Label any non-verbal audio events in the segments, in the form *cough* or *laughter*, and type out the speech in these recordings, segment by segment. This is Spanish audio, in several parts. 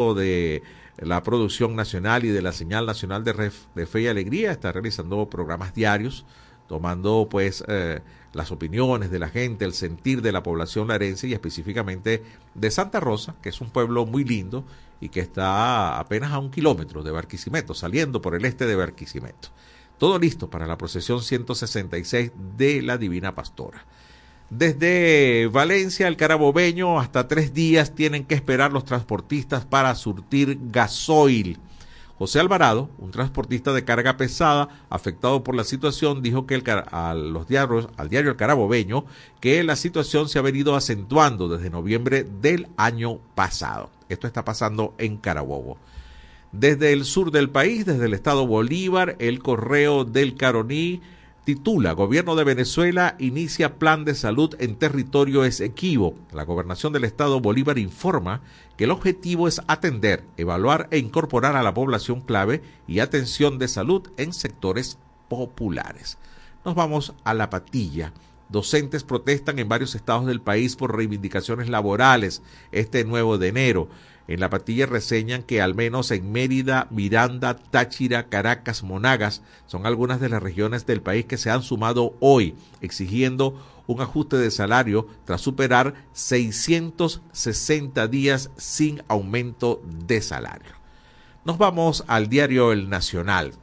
de la producción nacional y de la señal nacional de, Fe y Alegría está realizando programas diarios, tomando pues eh, las opiniones de la gente, el sentir de la población larense y específicamente de Santa Rosa, que es un pueblo muy lindo y que está apenas a un kilómetro de Barquisimeto, saliendo por el este de Barquisimeto. Todo listo para la procesión 166 de la Divina Pastora. Desde Valencia, el Carabobeño, hasta tres días tienen que esperar los transportistas para surtir gasoil. José Alvarado, un transportista de carga pesada afectado por la situación, dijo que al diario El Carabobeño que la situación se ha venido acentuando desde noviembre del año pasado. Esto está pasando en Carabobo. Desde el sur del país, desde el estado Bolívar, el correo del Caroní titula Gobierno de Venezuela inicia plan de salud en territorio Esequibo. La gobernación del estado Bolívar informa que el objetivo es atender, evaluar e incorporar a la población clave y atención de salud en sectores populares. Nos vamos a la patilla. Docentes protestan en varios estados del país por reivindicaciones laborales este nuevo de enero. En la patilla reseñan que al menos en Mérida, Miranda, Táchira, Caracas, Monagas son algunas de las regiones del país que se han sumado hoy exigiendo un ajuste de salario tras superar 660 días sin aumento de salario. Nos vamos al diario El Nacional.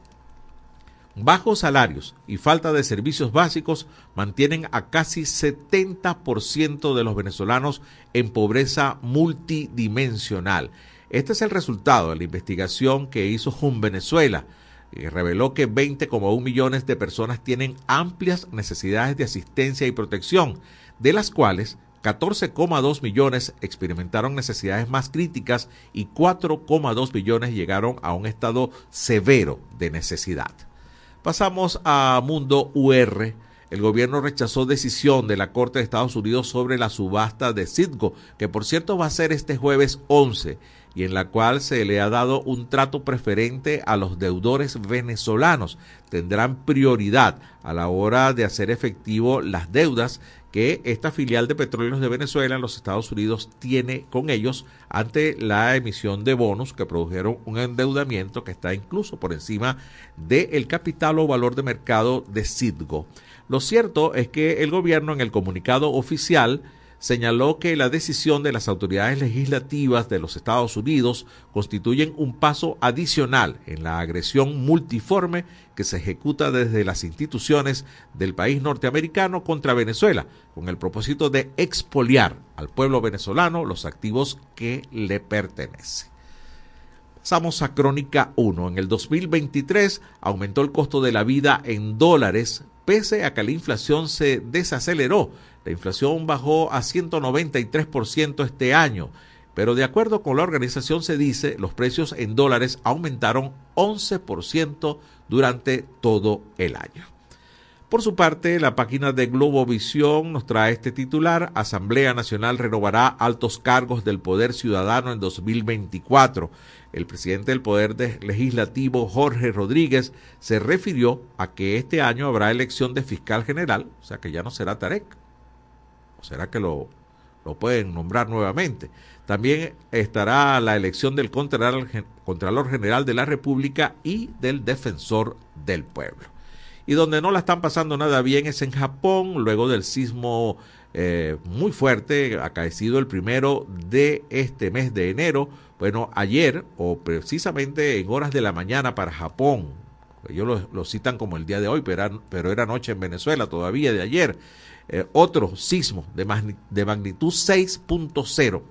Bajos salarios y falta de servicios básicos mantienen a casi 70% de los venezolanos en pobreza multidimensional. Este es el resultado de la investigación que hizo Jun Venezuela, que reveló que 20,1 millones de personas tienen amplias necesidades de asistencia y protección, de las cuales 14,2 millones experimentaron necesidades más críticas y 4,2 millones llegaron a un estado severo de necesidad. Pasamos a Mundo UR. El gobierno rechazó decisión de la Corte de Estados Unidos sobre la subasta de Citgo, que por cierto va a ser este jueves 11 y en la cual se le ha dado un trato preferente a los deudores venezolanos. Tendrán prioridad a la hora de hacer efectivo las deudas que esta filial de petróleos de Venezuela en los Estados Unidos tiene con ellos ante la emisión de bonos que produjeron un endeudamiento que está incluso por encima del capital o valor de mercado de Citgo. Lo cierto es que el gobierno en el comunicado oficial señaló que la decisión de las autoridades legislativas de los Estados Unidos constituyen un paso adicional en la agresión multiforme que se ejecuta desde las instituciones del país norteamericano contra Venezuela, con el propósito de expoliar al pueblo venezolano los activos que le pertenecen. Pasamos a Crónica 1. En el 2023 aumentó el costo de la vida en dólares, pese a que la inflación se desaceleró la inflación bajó a 193% este año, pero de acuerdo con la organización se dice, los precios en dólares aumentaron 11% durante todo el año. Por su parte, la página de Globovisión nos trae este titular, Asamblea Nacional renovará altos cargos del Poder Ciudadano en 2024. El presidente del Poder Legislativo, Jorge Rodríguez, se refirió a que este año habrá elección de fiscal general, o sea que ya no será Tarek, ¿O será que lo, lo pueden nombrar nuevamente? También estará la elección del Contralor General de la República y del Defensor del Pueblo. Y donde no la están pasando nada bien es en Japón, luego del sismo eh, muy fuerte acaecido el primero de este mes de enero. Bueno, ayer, o precisamente en horas de la mañana para Japón, ellos lo, citan como el día de hoy, pero pero era noche en Venezuela todavía de ayer. Eh, otro sismo de, magnitud 6.0.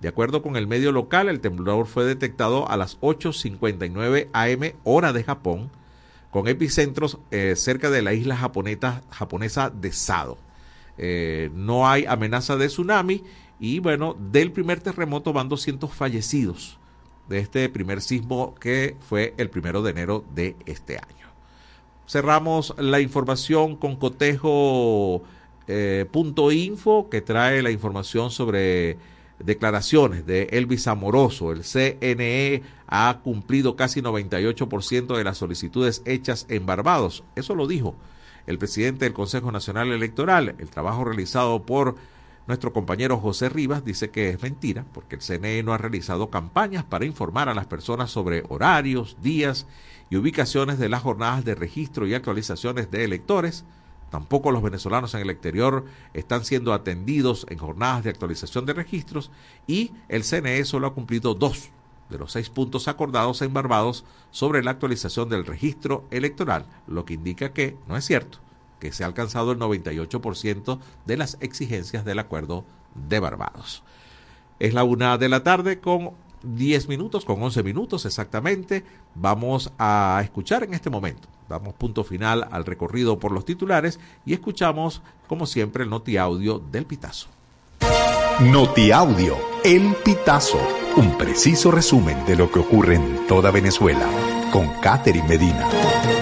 De acuerdo con el medio local, el temblor fue detectado a las 8.59 am hora de Japón, con epicentros eh, cerca de la isla japonesa de Sado. Eh, no hay amenaza de tsunami y bueno, del primer terremoto van 200 fallecidos de este primer sismo que fue el primero de enero de este año. Cerramos la información con cotejo eh, punto info que trae la información sobre declaraciones de Elvis Amoroso. El CNE ha cumplido casi 98% de las solicitudes hechas en Barbados. Eso lo dijo el presidente del Consejo Nacional Electoral. El trabajo realizado por Nuestro compañero José Rivas dice que es mentira porque el CNE no ha realizado campañas para informar a las personas sobre horarios, días y ubicaciones de las jornadas de registro y actualizaciones de electores. Tampoco los venezolanos en el exterior están siendo atendidos en jornadas de actualización de registros y el CNE solo ha cumplido dos de los seis puntos acordados en Barbados sobre la actualización del registro electoral, lo que indica que no es cierto que se ha alcanzado el 98% de las exigencias del acuerdo de Barbados. Es la una de la tarde con 10 minutos, con 11 minutos exactamente. Vamos a escuchar en este momento. Damos punto final al recorrido por los titulares y escuchamos, como siempre, el noti audio del Pitazo. Noti audio, el Pitazo. Un preciso resumen de lo que ocurre en toda Venezuela. Con Catherine Medina.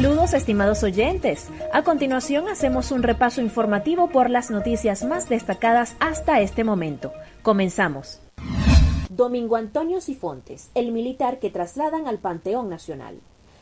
Saludos estimados oyentes. A continuación hacemos un repaso informativo por las noticias más destacadas hasta este momento. Comenzamos. Domingo Antonio Sifontes, el militar que trasladan al Panteón Nacional.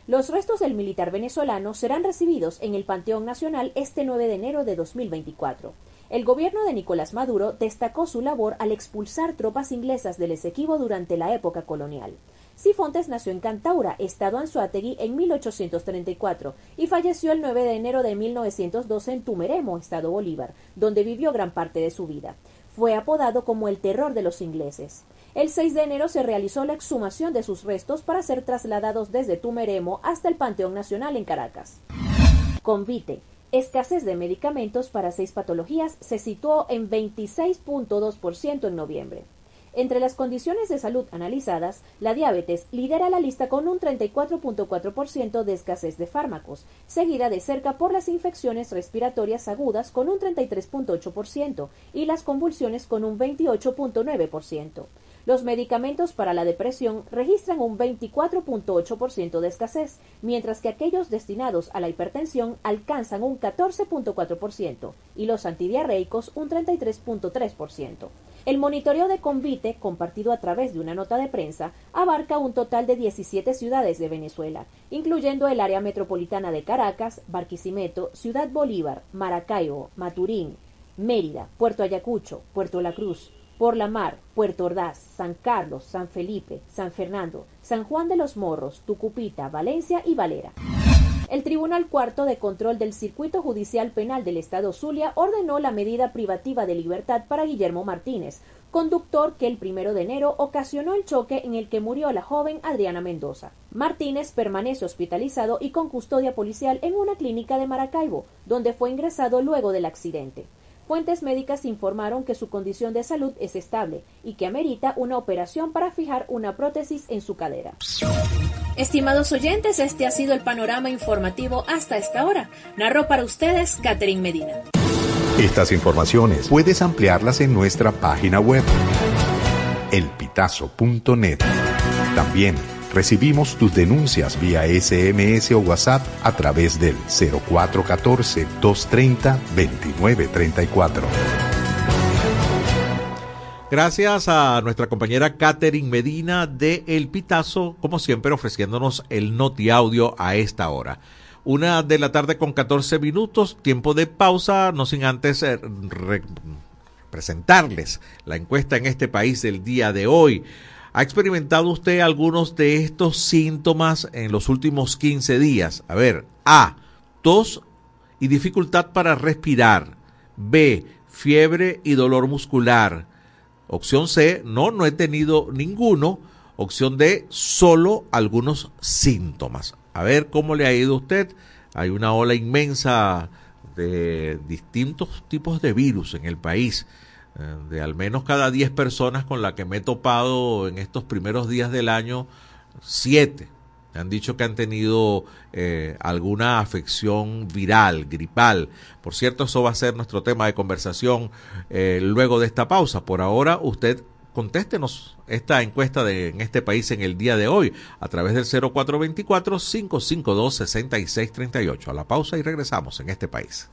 Los restos del militar venezolano serán recibidos en el Panteón Nacional este 9 de enero de 2024. El gobierno de Nicolás Maduro destacó su labor al expulsar tropas inglesas del Esequibo durante la época colonial. Sifontes nació en Cantaura, estado Anzuategui, en 1834 y falleció el 9 de enero de 1912 en Tumeremo, estado Bolívar, donde vivió gran parte de su vida. Fue apodado como el terror de los ingleses. El 6 de enero se realizó la exhumación de sus restos para ser trasladados desde Tumeremo hasta el Panteón Nacional en Caracas. Convite. Escasez de medicamentos para seis patologías se situó en 26.2% en noviembre. Entre las condiciones de salud analizadas, la diabetes lidera la lista con un 34.4% de escasez de fármacos, seguida de cerca por las infecciones respiratorias agudas con un 33.8% y las convulsiones con un 28.9%. Los medicamentos para la depresión registran un 24.8% de escasez, mientras que aquellos destinados a la hipertensión alcanzan un 14.4% y los antidiarreicos un 33.3%. El monitoreo de Convite, compartido a través de una nota de prensa, abarca un total de 17 ciudades de Venezuela, incluyendo el área metropolitana de Caracas, Barquisimeto, Ciudad Bolívar, Maracaibo, Maturín, Mérida, Puerto Ayacucho, Puerto La Cruz, Por la Mar, Puerto Ordaz, San Carlos, San Felipe, San Fernando, San Juan de los Morros, Tucupita, Valencia y Valera. El Tribunal Cuarto de Control del Circuito Judicial Penal del Estado Zulia ordenó la medida privativa de libertad para Guillermo Martínez, conductor que el primero de enero ocasionó el choque en el que murió la joven Adriana Mendoza. Martínez permanece hospitalizado y con custodia policial en una clínica de Maracaibo, donde fue ingresado luego del accidente. Fuentes médicas informaron que su condición de salud es estable y que amerita una operación para fijar una prótesis en su cadera. Estimados oyentes, este ha sido el panorama informativo hasta esta hora. Narró para ustedes Catherine Medina. Estas informaciones puedes ampliarlas en nuestra página web elpitazo.net. También Recibimos tus denuncias vía SMS o WhatsApp a través del 0414-230-2934. Gracias a nuestra compañera Catherine Medina de El Pitazo, como siempre ofreciéndonos el noti audio a esta hora. Una de la tarde con 14 minutos, tiempo de pausa, no sin antes eh, presentarles la encuesta en este país del día de hoy. ¿Ha experimentado usted algunos de estos síntomas en los últimos 15 días? A ver, A, tos y dificultad para respirar. B, fiebre y dolor muscular. Opción C, no, no he tenido ninguno. Opción D, solo algunos síntomas. A ver cómo le ha ido a usted. Hay una ola inmensa de distintos tipos de virus en el país. Eh, de al menos cada 10 personas con las que me he topado en estos primeros días del año, 7 han dicho que han tenido eh, alguna afección viral, gripal. Por cierto, eso va a ser nuestro tema de conversación eh, luego de esta pausa. Por ahora, usted contéstenos esta encuesta de, en este país en el día de hoy a través del 0424-552-6638. A la pausa y regresamos en este país.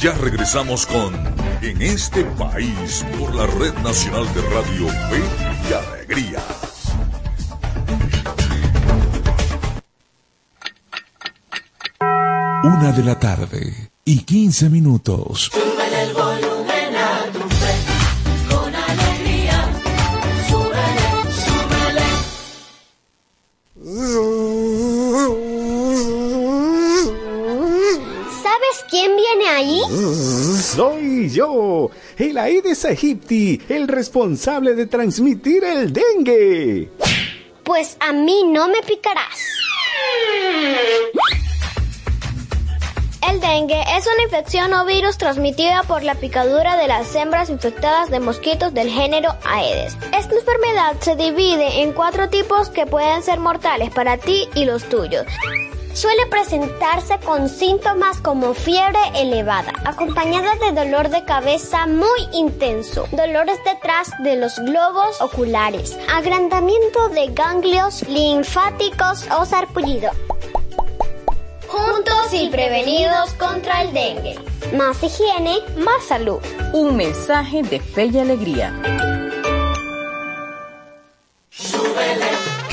Ya regresamos con En este país por la Red Nacional de Radio Fe y Alegría. Una de la tarde y 15 minutos. Súbele el volumen a tu fe, con alegría. Súbele, súbele. Quién viene ahí? Soy yo, el Aedes aegypti, el responsable de transmitir el dengue. Pues a mí no me picarás. El dengue es una infección o virus transmitida por la picadura de las hembras infectadas de mosquitos del género Aedes. Esta enfermedad se divide en cuatro tipos que pueden ser mortales para ti y los tuyos. Suele presentarse con síntomas como fiebre elevada, acompañada de dolor de cabeza muy intenso, dolores detrás de los globos oculares, agrandamiento de ganglios linfáticos o sarpullido. Juntos y prevenidos contra el dengue. Más higiene, más salud. Un mensaje de fe y alegría.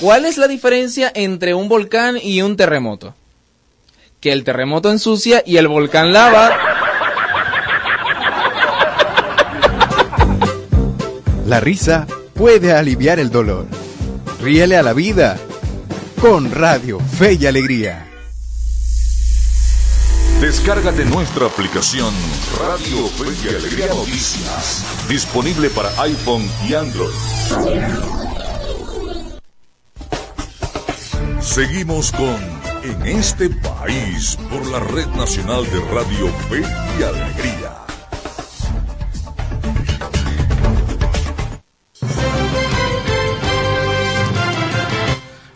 ¿Cuál es la diferencia entre un volcán y un terremoto? Que el terremoto ensucia y el volcán lava. La risa puede aliviar el dolor. Ríele a la vida con Radio Fe y Alegría. Descárgate nuestra aplicación Radio Fe y Alegría Noticias, disponible para iPhone y Android. Seguimos con En este país por la Red Nacional de Radio Fe y Alegría.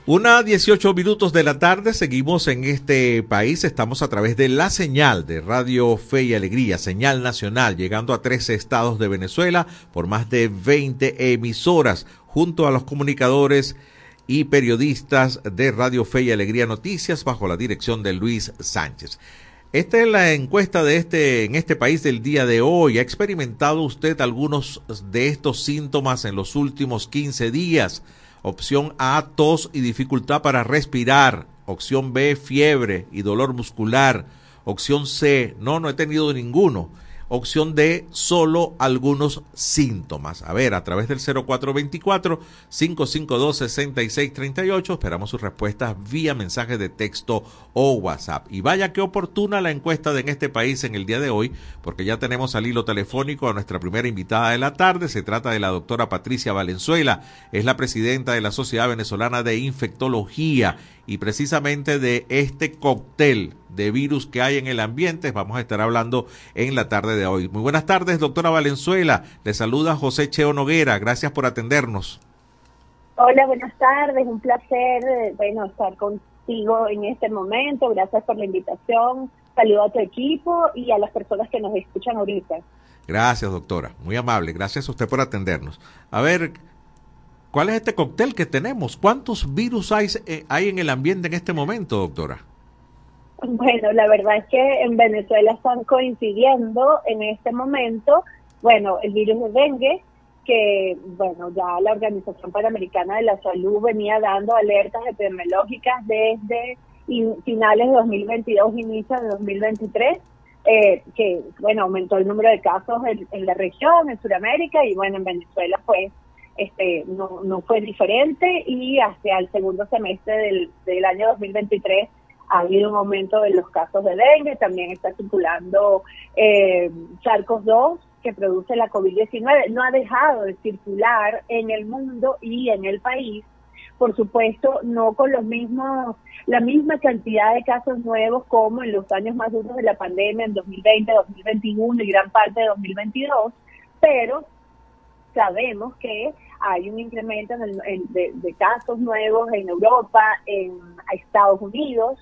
Una 18 minutos de la tarde, seguimos en este país, estamos a través de la señal de Radio Fe y Alegría, señal nacional, llegando a 13 estados de Venezuela por más de 20 emisoras, junto a los comunicadores y periodistas de Radio Fe y Alegría Noticias, bajo la dirección de Luis Sánchez. Esta es la encuesta de este, en este país del día de hoy. ¿Ha experimentado usted algunos de estos síntomas en los últimos 15 días? Opción A, tos y dificultad para respirar. Opción B, fiebre y dolor muscular. Opción C, no, no he tenido ninguno. Opción D, solo algunos síntomas. A ver, a través del 0424-552-6638 esperamos sus respuestas vía mensaje de texto o WhatsApp. Y vaya qué oportuna la encuesta de en este país en el día de hoy, porque ya tenemos al hilo telefónico a nuestra primera invitada de la tarde. Se trata de la doctora Patricia Valenzuela, es la presidenta de la Sociedad Venezolana de Infectología y precisamente de este cóctel de virus que hay en el ambiente vamos a estar hablando en la tarde de hoy. Muy buenas tardes, doctora Valenzuela. Le saluda José Cheo Noguera. Gracias por atendernos. Hola, buenas tardes. Un placer, eh, bueno, estar contigo en este momento. Gracias por la invitación. Saludo a tu equipo y a las personas que nos escuchan ahorita. Gracias, doctora. Muy amable. Gracias a usted por atendernos. A ver, ¿Cuál es este cóctel que tenemos? ¿Cuántos virus hay, eh, hay en el ambiente en este momento, doctora? Bueno, la verdad es que en Venezuela están coincidiendo en este momento, bueno, el virus de dengue, que, bueno, ya la Organización Panamericana de la Salud venía dando alertas epidemiológicas desde finales de 2022, inicio de 2023, eh, que, bueno, aumentó el número de casos en, en la región, en Sudamérica, y bueno, en Venezuela, pues, este, no, fue diferente y hacia el segundo semestre del, del año 2023 ha habido un aumento de los casos de dengue, también está circulando eh, SARS-2 que produce la COVID-19, no ha dejado de circular en el mundo y en el país, por supuesto, no con los mismos, la misma cantidad de casos nuevos como en los años más duros de la pandemia, en 2020, 2021 y gran parte de 2022, pero sabemos que hay un incremento en de, casos nuevos en Europa, en Estados Unidos,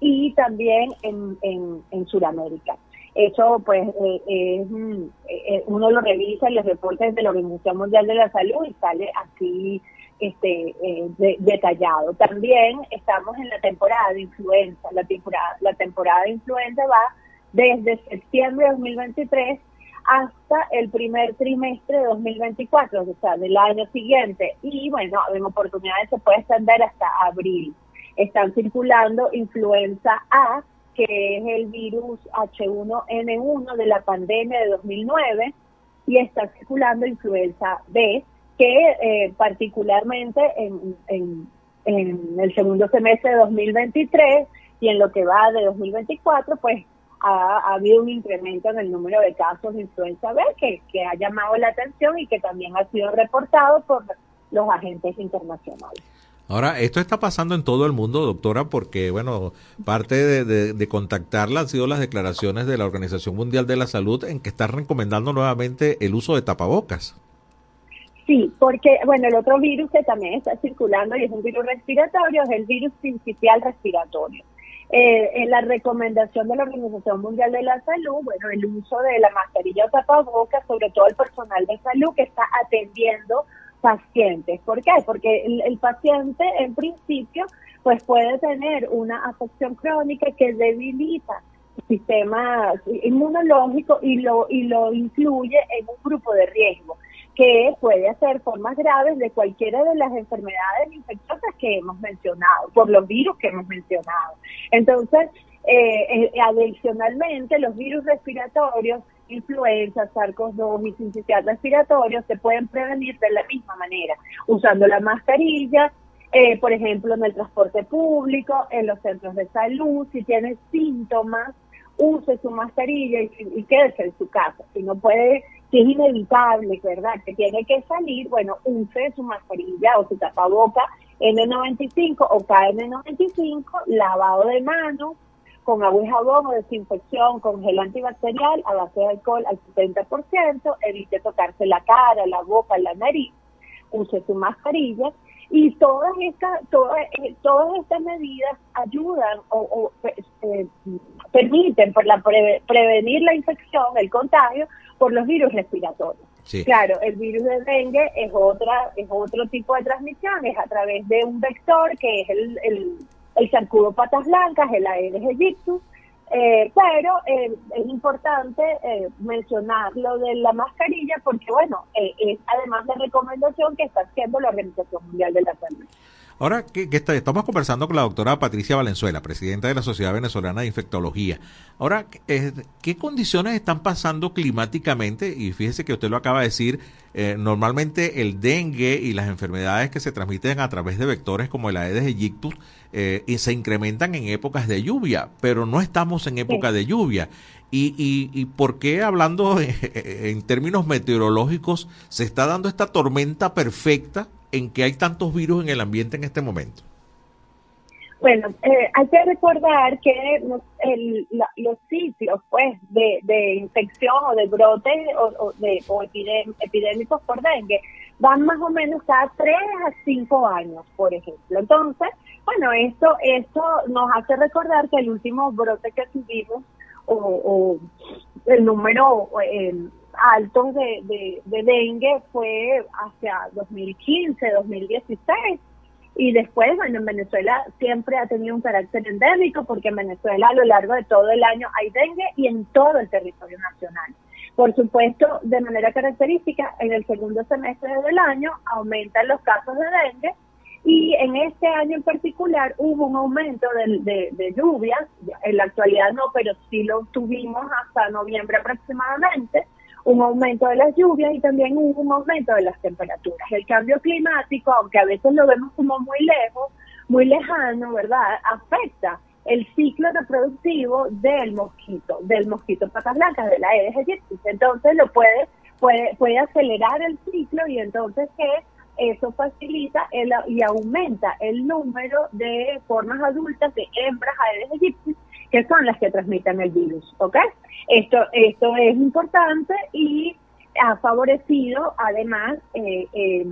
y también en, en, en Sudamérica. Eso, pues, eh, mm, eh, uno lo revisa en los reportes de la Organización Mundial de la Salud y sale así este, eh, de- detallado. También estamos en la temporada de influenza. La temporada, la temporada de influenza va desde septiembre de 2023 hasta el primer trimestre de 2024, o sea, del año siguiente. Y bueno, en oportunidades se puede extender hasta abril. Están circulando influenza A, que es el virus H1N1 de la pandemia de 2009, y está circulando influenza B, que eh, particularmente en, en, en el segundo semestre de 2023 y en lo que va de 2024, pues ha, ha habido un incremento en el número de casos de influenza B que, que ha llamado la atención y que también ha sido reportado por los agentes internacionales. Ahora, esto está pasando en todo el mundo, doctora, porque, bueno, parte de, de- de contactarla han sido las declaraciones de la Organización Mundial de la Salud en que está recomendando nuevamente el uso de tapabocas. Sí, porque, bueno, el otro virus que también está circulando y es un virus respiratorio es el virus principal respiratorio. Eh, en la recomendación de la Organización Mundial de la Salud, bueno, el uso de la mascarilla o tapabocas, sobre todo el personal de salud que está atendiendo pacientes. ¿Por qué? Porque el, el paciente, en principio, pues puede tener una afección crónica que debilita sistema inmunológico y lo, y lo incluye en un grupo de riesgo que puede hacer formas graves de cualquiera de las enfermedades infecciosas que hemos mencionado, por los virus que hemos mencionado. Entonces, eh, eh, adicionalmente, los virus respiratorios, influenza, SARS-CoV-2 y respiratorio se pueden prevenir de la misma manera, usando la mascarilla, eh, por ejemplo, en el transporte público, en los centros de salud, si tiene síntomas, use su mascarilla y quédese en su casa. Si no puede, si es inevitable, ¿verdad? Que tiene que salir, bueno, use su mascarilla o su tapaboca N95 o KN95, lavado de manos, con agua y jabón o desinfección con gel antibacterial a base de alcohol al 70%, evite tocarse la cara, la boca, la nariz, use su mascarilla y todas estas todas, eh, todas estas medidas ayudan o, o, eh, permiten por la preve- prevenir la infección, el contagio por los virus respiratorios. Sí. Claro, el virus de dengue es otra es otro tipo de transmisión, es a través de un vector que es el, el, el zancudo patas blancas, el Aedes aegyptus, eh, pero eh, es importante eh, mencionar lo de la mascarilla porque, bueno, eh, es además la recomendación que está haciendo la Organización Mundial de la Salud. Ahora que, que está- estamos conversando con la doctora Patricia Valenzuela, presidenta de la Sociedad Venezolana de Infectología. Ahora, eh, ¿qué condiciones están pasando climáticamente? Y fíjese que usted lo acaba de decir, eh, normalmente el dengue y las enfermedades que se transmiten a través de vectores como el Aedes aegyptus eh, y se incrementan en épocas de lluvia, pero no estamos en época de lluvia. Y, y, ¿Y por qué hablando en, *laughs* en términos meteorológicos se está dando esta tormenta perfecta en que hay tantos virus en el ambiente en este momento? Bueno, eh, hay que recordar que los, sitios pues de, infección o de brote o, de, o epidem- epidémicos por dengue van más o menos cada 3 a 5 años, por ejemplo. Entonces, bueno, esto, esto nos hace recordar que el último brote que tuvimos o, o el número eh, alto de, de, de dengue fue hacia 2015, 2016. Y después, bueno, en Venezuela siempre ha tenido un carácter endémico porque en Venezuela a lo largo de todo el año hay dengue y en todo el territorio nacional. Por supuesto, de manera característica, en el segundo semestre del año aumentan los casos de dengue y en este año en particular hubo un aumento de, de, de lluvias, en la actualidad no, pero sí lo tuvimos hasta noviembre aproximadamente, un aumento de las lluvias y también un aumento de las temperaturas. El cambio climático, aunque a veces lo vemos como muy lejos, muy lejano, ¿verdad? Afecta el ciclo reproductivo del mosquito, del mosquito patas blancas, de la Aedes aegyptus. Entonces lo puede, puede, puede acelerar el ciclo y entonces que eso facilita el, y aumenta el número de formas adultas de hembras Aedes aegyptus que son las que transmiten el virus, ¿ok? Esto, esto es importante y ha favorecido además eh, eh,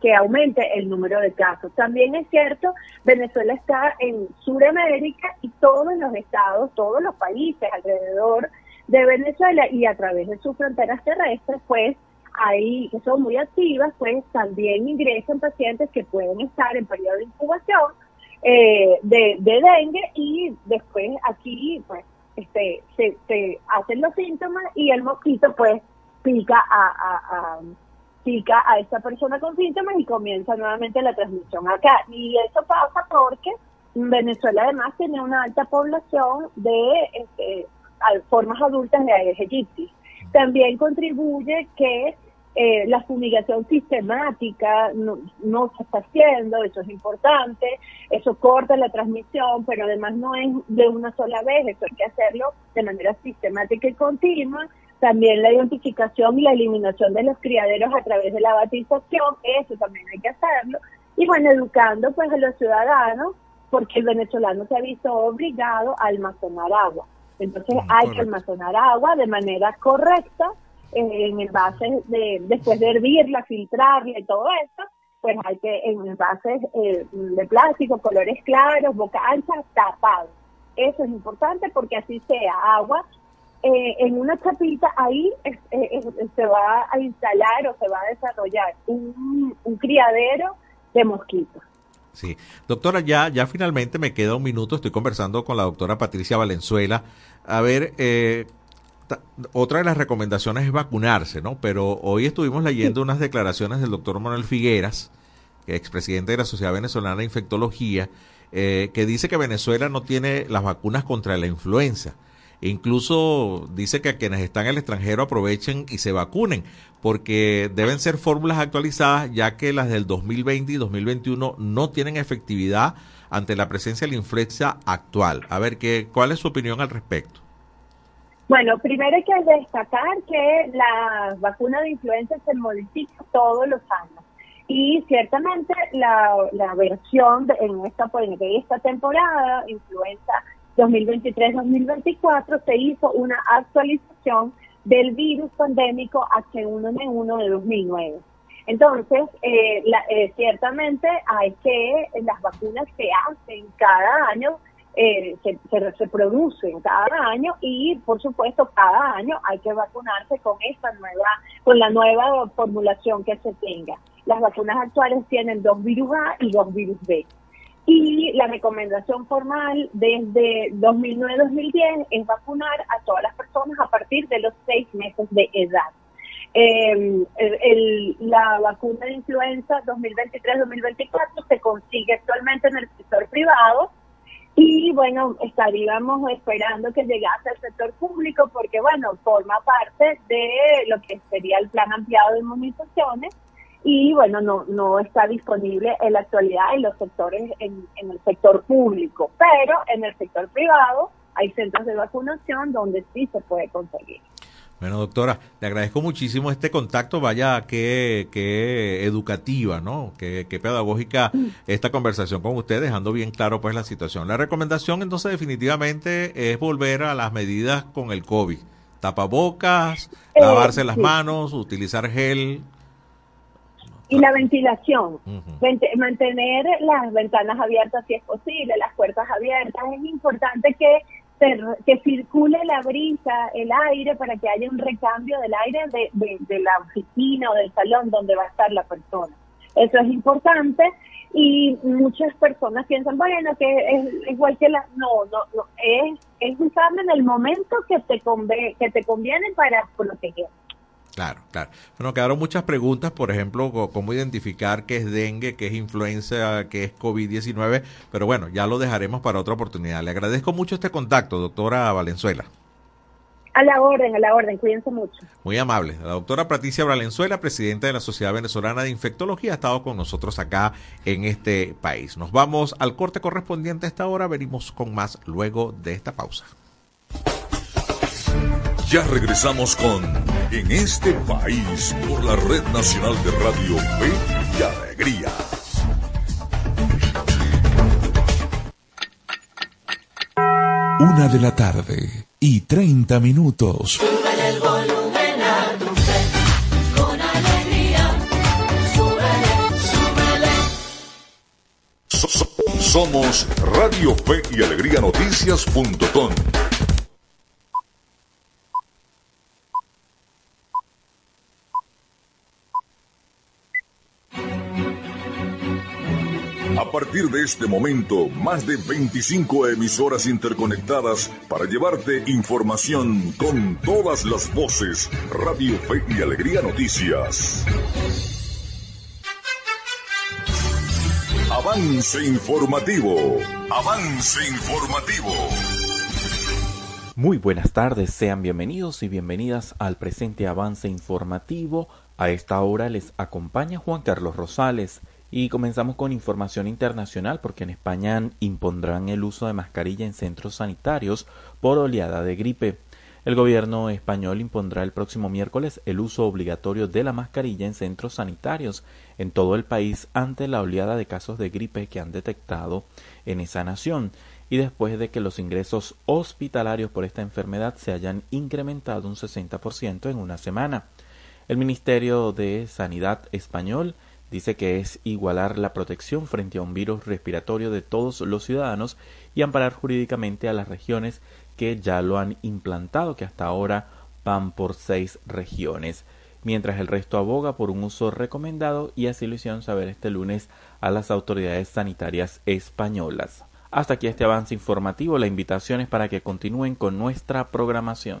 que aumente el número de casos. También es cierto, Venezuela está en Sudamérica y todos los estados, todos los países alrededor de Venezuela y a través de sus fronteras terrestres, pues ahí que son muy activas, pues también ingresan pacientes que pueden estar en periodo de incubación eh, de, de dengue y después aquí pues este se, se hacen los síntomas y el mosquito pues pica a, a, pica a esta persona con síntomas y comienza nuevamente la transmisión acá. Y eso pasa porque Venezuela además tiene una alta población de este, formas adultas de Aedes aegypti. También contribuye que eh, la fumigación sistemática no, no se está haciendo, eso es importante, eso corta la transmisión, pero además no es de una sola vez, eso hay que hacerlo de manera sistemática y continua. También la identificación y la eliminación de los criaderos a través de la batización, eso también hay que hacerlo. Y bueno, educando pues a los ciudadanos, porque el venezolano se ha visto obligado a almacenar agua. Entonces hay que almacenar agua de manera correcta en envases de, después de hervirla, filtrarla y todo esto, pues hay que en envases eh, de plástico, colores claros, boca ancha, tapados. Eso es importante porque así sea agua eh, en una chapita ahí eh, se va a instalar o se va a desarrollar un, criadero de mosquitos. Sí. Doctora, ya, ya finalmente me queda un minuto. Estoy conversando con la doctora Patricia Valenzuela. A ver, eh, otra de las recomendaciones es vacunarse, ¿no? Pero hoy estuvimos leyendo unas declaraciones del doctor Manuel Figueras, expresidente de la Sociedad Venezolana de Infectología, eh, que dice que Venezuela no tiene las vacunas contra la influenza. E incluso dice que a quienes están en el extranjero aprovechen y se vacunen, porque deben ser fórmulas actualizadas, ya que las del 2020 y 2021 no tienen efectividad ante la presencia de la influenza actual. A ver, ¿qué, ¿cuál es su opinión al respecto? Bueno, primero hay que destacar que la vacuna de influenza se modifica todos los años. Y ciertamente la, la versión de- en esta, pues, de esta temporada, influenza 2023-2024, se hizo una actualización del virus pandémico H1N1 de 2009. Entonces, eh, la- eh, ciertamente hay que, las vacunas se hacen cada año, eh, se, se, producen cada año y, por supuesto, cada año hay que vacunarse con esta nueva, con la nueva formulación que se tenga. Las vacunas actuales tienen dos virus A y dos virus B. Y la recomendación formal desde 2009-2010 es vacunar a todas las personas a partir de los seis meses de edad. Eh, el- la vacuna de influenza 2023-2024 se consigue actualmente en el sector privado y bueno, estaríamos esperando que llegase al sector público porque bueno, forma parte de lo que sería el plan ampliado de inmunizaciones y bueno, no, no está disponible en la actualidad en los sectores, en, en el sector público, pero en el sector privado hay centros de vacunación donde sí se puede conseguir. Bueno, doctora, le agradezco muchísimo este contacto. Vaya, qué, qué educativa, ¿no? Qué, qué pedagógica esta conversación con usted, dejando bien claro pues la situación. La recomendación entonces definitivamente es volver a las medidas con el COVID. Tapabocas, Eh, lavarse las sí. manos, utilizar gel. Y la ventilación, mantener las ventanas abiertas si es posible, las puertas abiertas. Es importante que, que circule la brisa, el aire, para que haya un recambio del aire de, de- la oficina o del salón donde va a estar la persona. Eso es importante y muchas personas piensan, bueno, que es igual que la... No, no, no, es, es usarlo en el momento que te, conve- que te conviene para proteger. Claro, claro. Bueno, quedaron muchas preguntas, por ejemplo, cómo identificar qué es dengue, qué es influenza, qué es COVID-19, pero bueno, ya lo dejaremos para otra oportunidad. Le agradezco mucho este contacto, doctora Valenzuela. A la orden, a la orden, cuídense mucho. Muy amable. La doctora Patricia Valenzuela, presidenta de la Sociedad Venezolana de Infectología, ha estado con nosotros acá en este país. Nos vamos al corte correspondiente a esta hora. Venimos con más luego de esta pausa. Ya regresamos con En este país por la Red Nacional de Radio Fe y Alegría. Una de la tarde y 30 minutos. el volumen a con alegría. Súbele, súbele. somos Radio Fe y Alegría Noticias.com A partir de este momento, más de 25 emisoras interconectadas para llevarte información con todas las voces. Radio Fe y Alegría Noticias. Avance informativo. Avance informativo. Muy buenas tardes, sean bienvenidos y bienvenidas al presente avance informativo. A esta hora les acompaña Juan Carlos Rosales y comenzamos con información internacional porque en España impondrán el uso de mascarilla en centros sanitarios por oleada de gripe. El gobierno español impondrá el próximo miércoles el uso obligatorio de la mascarilla en centros sanitarios en todo el país ante la oleada de casos de gripe que han detectado en esa nación y después de que los ingresos hospitalarios por esta enfermedad se hayan incrementado un 60% en una semana. El Ministerio de Sanidad español dice que es igualar la protección frente a un virus respiratorio de todos los ciudadanos y amparar jurídicamente a las regiones que ya lo han implantado, que hasta ahora van por seis regiones, mientras el resto aboga por un uso recomendado y así lo hicieron saber este lunes a las autoridades sanitarias españolas. Hasta aquí este avance informativo, la invitación es para que continúen con nuestra programación.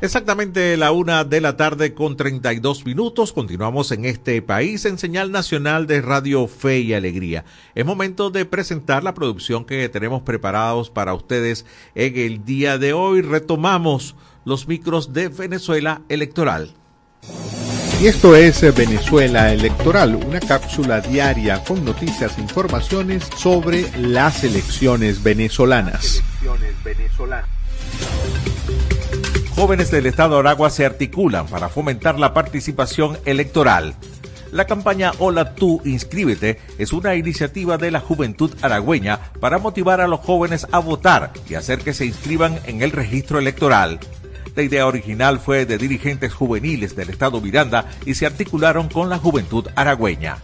Exactamente la una de la tarde con 32 minutos. Continuamos en este país en señal nacional de Radio Fe y Alegría. Es momento de presentar la producción que tenemos preparados para ustedes en el día de hoy. Retomamos los micros de Venezuela Electoral. Y esto es Venezuela Electoral, una cápsula diaria con noticias e informaciones sobre las elecciones venezolanas. Elecciones venezolanas. Jóvenes del Estado de Aragua se articulan para fomentar la participación electoral. La campaña Hola tú, inscríbete es una iniciativa de la juventud aragüeña para motivar a los jóvenes a votar y hacer que se inscriban en el registro electoral. La idea original fue de dirigentes juveniles del Estado Miranda y se articularon con la juventud aragüeña.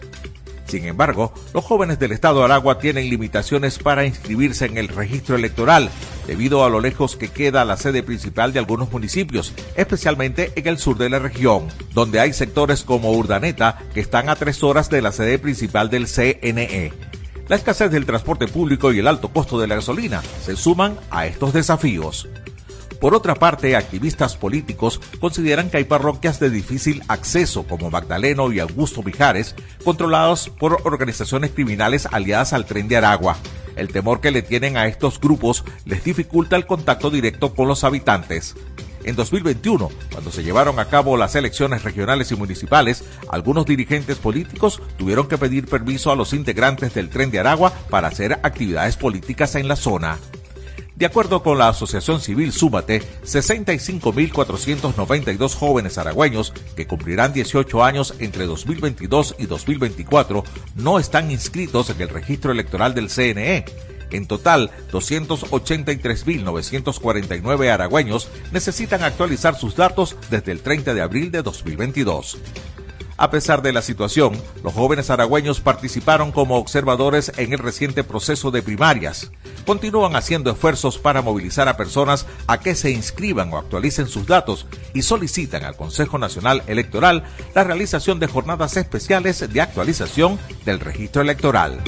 Sin embargo, los jóvenes del estado Aragua tienen limitaciones para inscribirse en el registro electoral, debido a lo lejos que queda la sede principal de algunos municipios, especialmente en el sur de la región, donde hay sectores como Urdaneta que están a tres horas de la sede principal del CNE. La escasez del transporte público y el alto costo de la gasolina se suman a estos desafíos. Por otra parte, activistas políticos consideran que hay parroquias de difícil acceso como Magdaleno y Augusto Mijares, controlados por organizaciones criminales aliadas al tren de Aragua. El temor que le tienen a estos grupos les dificulta el contacto directo con los habitantes. En 2021, cuando se llevaron a cabo las elecciones regionales y municipales, algunos dirigentes políticos tuvieron que pedir permiso a los integrantes del tren de Aragua para hacer actividades políticas en la zona. De acuerdo con la Asociación Civil Súmate, 65.492 jóvenes aragüeños que cumplirán 18 años entre 2022 y 2024 no están inscritos en el registro electoral del CNE. En total, 283.949 aragüeños necesitan actualizar sus datos desde el 30 de abril de 2022. A pesar de la situación, los jóvenes aragüeños participaron como observadores en el reciente proceso de primarias. Continúan haciendo esfuerzos para movilizar a personas a que se inscriban o actualicen sus datos y solicitan al Consejo Nacional Electoral la realización de jornadas especiales de actualización del registro electoral.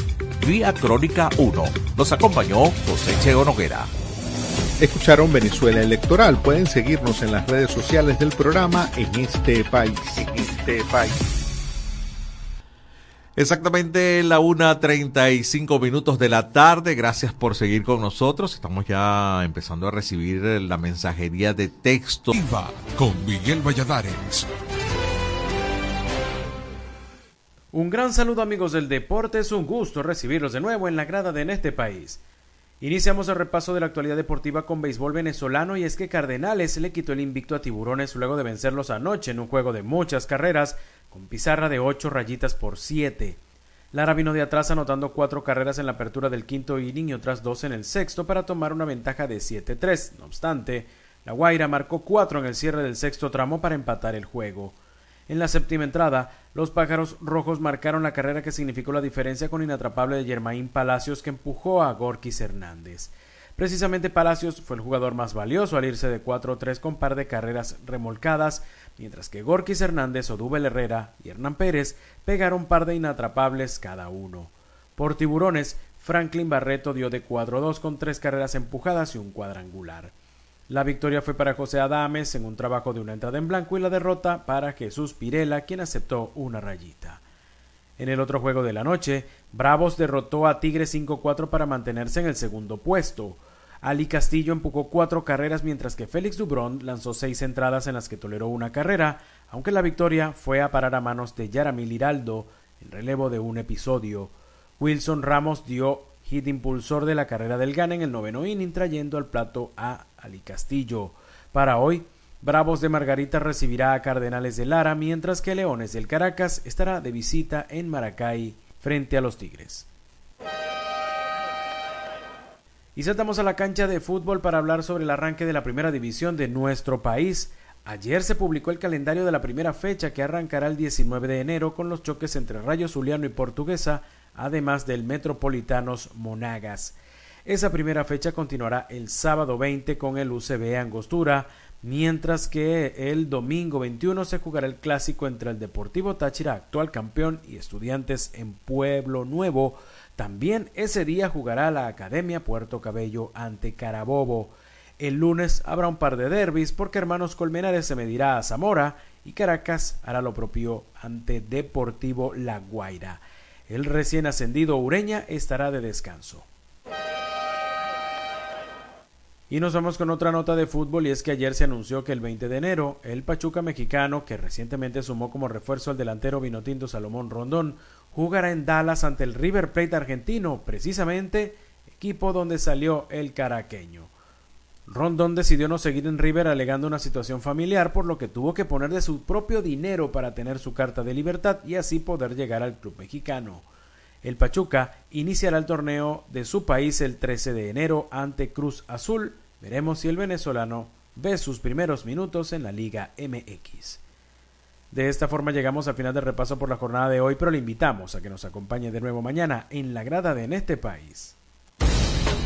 Vía Crónica 1. Nos acompañó José Cheo Noguera. Escucharon Venezuela Electoral. Pueden seguirnos en las redes sociales del programa en este país. En este país. Exactamente la 1.35 minutos de la tarde. Gracias por seguir con nosotros. Estamos ya empezando a recibir la mensajería de texto. con Miguel Valladares. Un gran saludo amigos del deporte, es un gusto recibirlos de nuevo en la grada de En este país. Iniciamos el repaso de la actualidad deportiva con béisbol venezolano y es que Cardenales le quitó el invicto a Tiburones luego de vencerlos anoche en un juego de muchas carreras con pizarra de 8 rayitas por 7. Lara vino de atrás anotando cuatro carreras en la apertura del quinto inning y otras dos en el sexto para tomar una ventaja de 7-3. No obstante, la Guaira marcó cuatro en el cierre del sexto tramo para empatar el juego. En la séptima entrada, los pájaros rojos marcaron la carrera que significó la diferencia con inatrapable de Germain Palacios que empujó a Gorkis Hernández. Precisamente Palacios fue el jugador más valioso al irse de 4-3 con par de carreras remolcadas, mientras que Gorkis Hernández, Odubel Herrera y Hernán Pérez pegaron par de inatrapables cada uno. Por tiburones, Franklin Barreto dio de 4-2 con tres carreras empujadas y un cuadrangular. La victoria fue para José Adames en un trabajo de una entrada en blanco y la derrota para Jesús Pirela, quien aceptó una rayita. En el otro juego de la noche, Bravos derrotó a Tigre 5-4 para mantenerse en el segundo puesto. Ali Castillo empujó cuatro carreras mientras que Félix Dubrón lanzó seis entradas en las que toleró una carrera, aunque la victoria fue a parar a manos de Yaramil Hiraldo en relevo de un episodio. Wilson Ramos dio hit impulsor de la carrera del GAN en el noveno inning trayendo al plato a Ali Castillo. Para hoy, Bravos de Margarita recibirá a Cardenales de Lara, mientras que Leones del Caracas estará de visita en Maracay frente a los Tigres. Y saltamos a la cancha de fútbol para hablar sobre el arranque de la primera división de nuestro país. Ayer se publicó el calendario de la primera fecha que arrancará el 19 de enero con los choques entre Rayo Zuliano y Portuguesa, además del Metropolitanos Monagas. Esa primera fecha continuará el sábado 20 con el UCB Angostura, mientras que el domingo 21 se jugará el clásico entre el Deportivo Táchira, actual campeón, y Estudiantes en Pueblo Nuevo. También ese día jugará la Academia Puerto Cabello ante Carabobo. El lunes habrá un par de derbis porque Hermanos Colmenares se medirá a Zamora y Caracas hará lo propio ante Deportivo La Guaira. El recién ascendido Ureña estará de descanso. Y nos vamos con otra nota de fútbol y es que ayer se anunció que el 20 de enero el Pachuca mexicano, que recientemente sumó como refuerzo al delantero vinotinto Salomón Rondón, jugará en Dallas ante el River Plate argentino, precisamente equipo donde salió el caraqueño. Rondón decidió no seguir en River alegando una situación familiar, por lo que tuvo que poner de su propio dinero para tener su carta de libertad y así poder llegar al club mexicano. El Pachuca iniciará el torneo de su país el 13 de enero ante Cruz Azul. Veremos si el venezolano ve sus primeros minutos en la Liga MX. De esta forma llegamos al final del repaso por la jornada de hoy, pero le invitamos a que nos acompañe de nuevo mañana en la grada de En este país.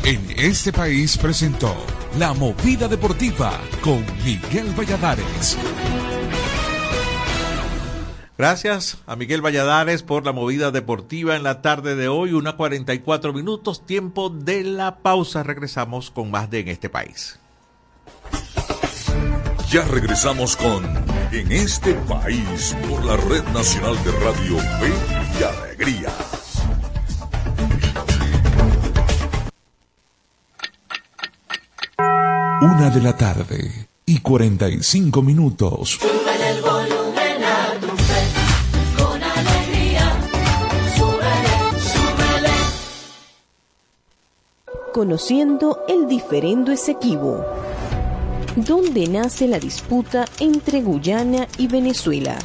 En este país presentó La Movida Deportiva con Miguel Valladares. Gracias a Miguel Valladares por la movida deportiva en la tarde de hoy, una 44 minutos, tiempo de la pausa. Regresamos con más de En este país. Ya regresamos con En este país por la Red Nacional de Radio Fe y Alegría. Una de la tarde y 45 minutos. Súbele el volumen a tu fe, con alegría. Súbele, súbele. Conociendo el diferendo Esequibo. ¿Dónde nace la disputa entre Guyana y Venezuela?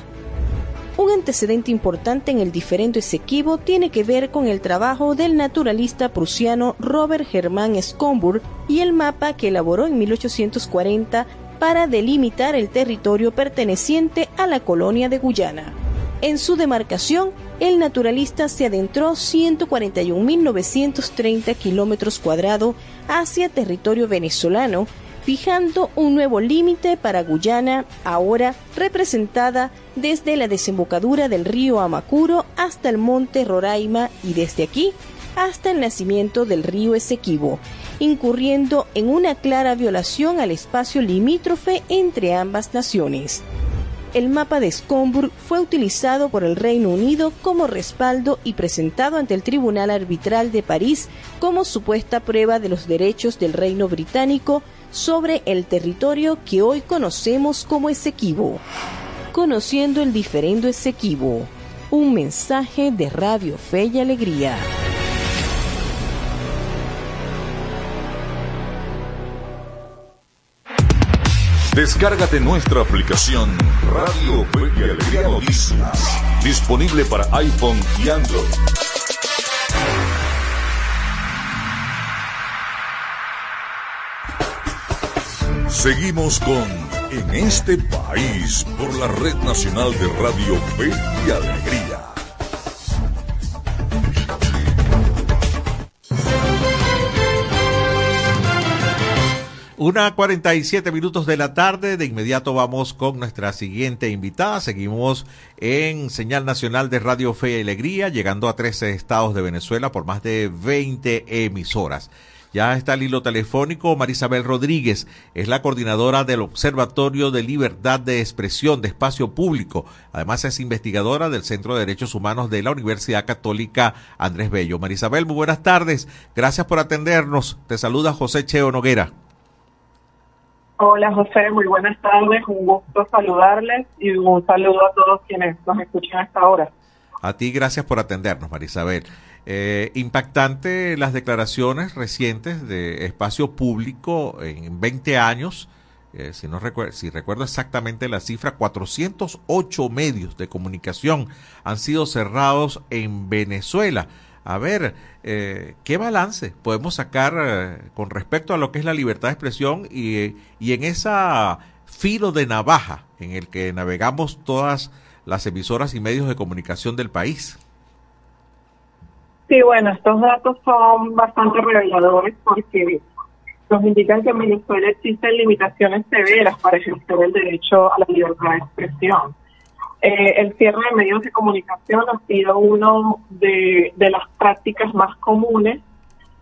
Un antecedente importante en el diferendo Esequibo tiene que ver con el trabajo del naturalista prusiano Robert Hermann Schomburg y el mapa que elaboró en 1840 para delimitar el territorio perteneciente a la colonia de Guyana. En su demarcación, el naturalista se adentró 141.930 kilómetros cuadrados hacia territorio venezolano, fijando un nuevo límite para Guyana, ahora representada desde la desembocadura del río Amacuro hasta el monte Roraima y desde aquí hasta el nacimiento del río Esequibo, incurriendo en una clara violación al espacio limítrofe entre ambas naciones. El mapa de Schomburg fue utilizado por el Reino Unido como respaldo y presentado ante el Tribunal Arbitral de París como supuesta prueba de los derechos del Reino Británico sobre el territorio que hoy conocemos como Esequibo. Conociendo el diferendo Esequibo, Un mensaje de Radio Fe y Alegría. Descárgate nuestra aplicación Radio Fe y Alegría Noticias, disponible para iPhone y Android. Seguimos con En este país por la Red Nacional de Radio Fe y Alegría. Una 47 minutos de la tarde, de inmediato vamos con nuestra siguiente invitada. Seguimos en señal nacional de Radio Fe y Alegría, llegando a 13 estados de Venezuela por más de 20 emisoras. Ya está el hilo telefónico Marisabel Rodríguez, es la coordinadora del Observatorio de Libertad de Expresión de Espacio Público. Además es investigadora del Centro de Derechos Humanos de la Universidad Católica Andrés Bello. Marisabel, muy buenas tardes. Gracias por atendernos. Te saluda José Cheo Noguera. Hola José, muy buenas tardes, un gusto saludarles y un saludo a todos quienes nos escuchan hasta ahora. A ti gracias por atendernos, Marisabel. Eh, impactante las declaraciones recientes de espacio público en 20 años. Eh, si no recuerdo, si recuerdo exactamente la cifra, 408 medios de comunicación han sido cerrados en Venezuela. A ver, eh, ¿qué balance podemos sacar eh, con respecto a lo que es la libertad de expresión y, y en esa filo de navaja en el que navegamos todas las emisoras y medios de comunicación del país? Sí, bueno, estos datos son bastante reveladores porque nos indican que en Venezuela existen limitaciones severas para ejercer el derecho a la libertad de expresión. Eh, el cierre de medios de comunicación ha sido uno de, las prácticas más comunes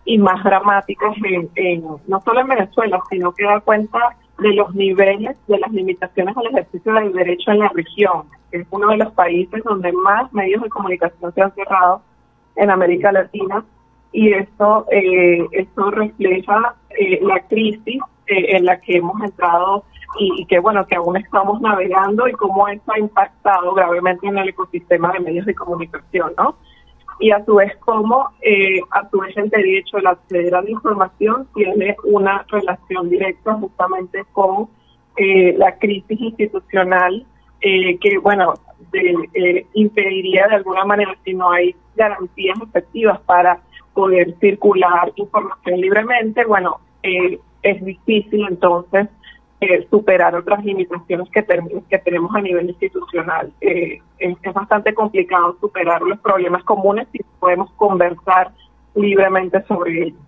y más dramáticas en, en, no solo en Venezuela, sino que da cuenta de los niveles de las limitaciones al ejercicio del derecho en la región. Es uno de los países donde más medios de comunicación se han cerrado en América Latina y esto, eh, esto refleja eh, la crisis eh, en la que hemos entrado y, que bueno, que aún estamos navegando y cómo esto ha impactado gravemente en el ecosistema de medios de comunicación, ¿no? Y a su vez cómo eh, a su vez el derecho al acceder a la información tiene una relación directa justamente con eh, la crisis institucional eh, que bueno de, eh, impediría de alguna manera si no hay garantías efectivas para poder circular información libremente, bueno, eh, es difícil entonces eh, superar otras limitaciones que, que tenemos a nivel institucional. Eh, es, es, bastante complicado superar los problemas comunes si podemos conversar libremente sobre ellos.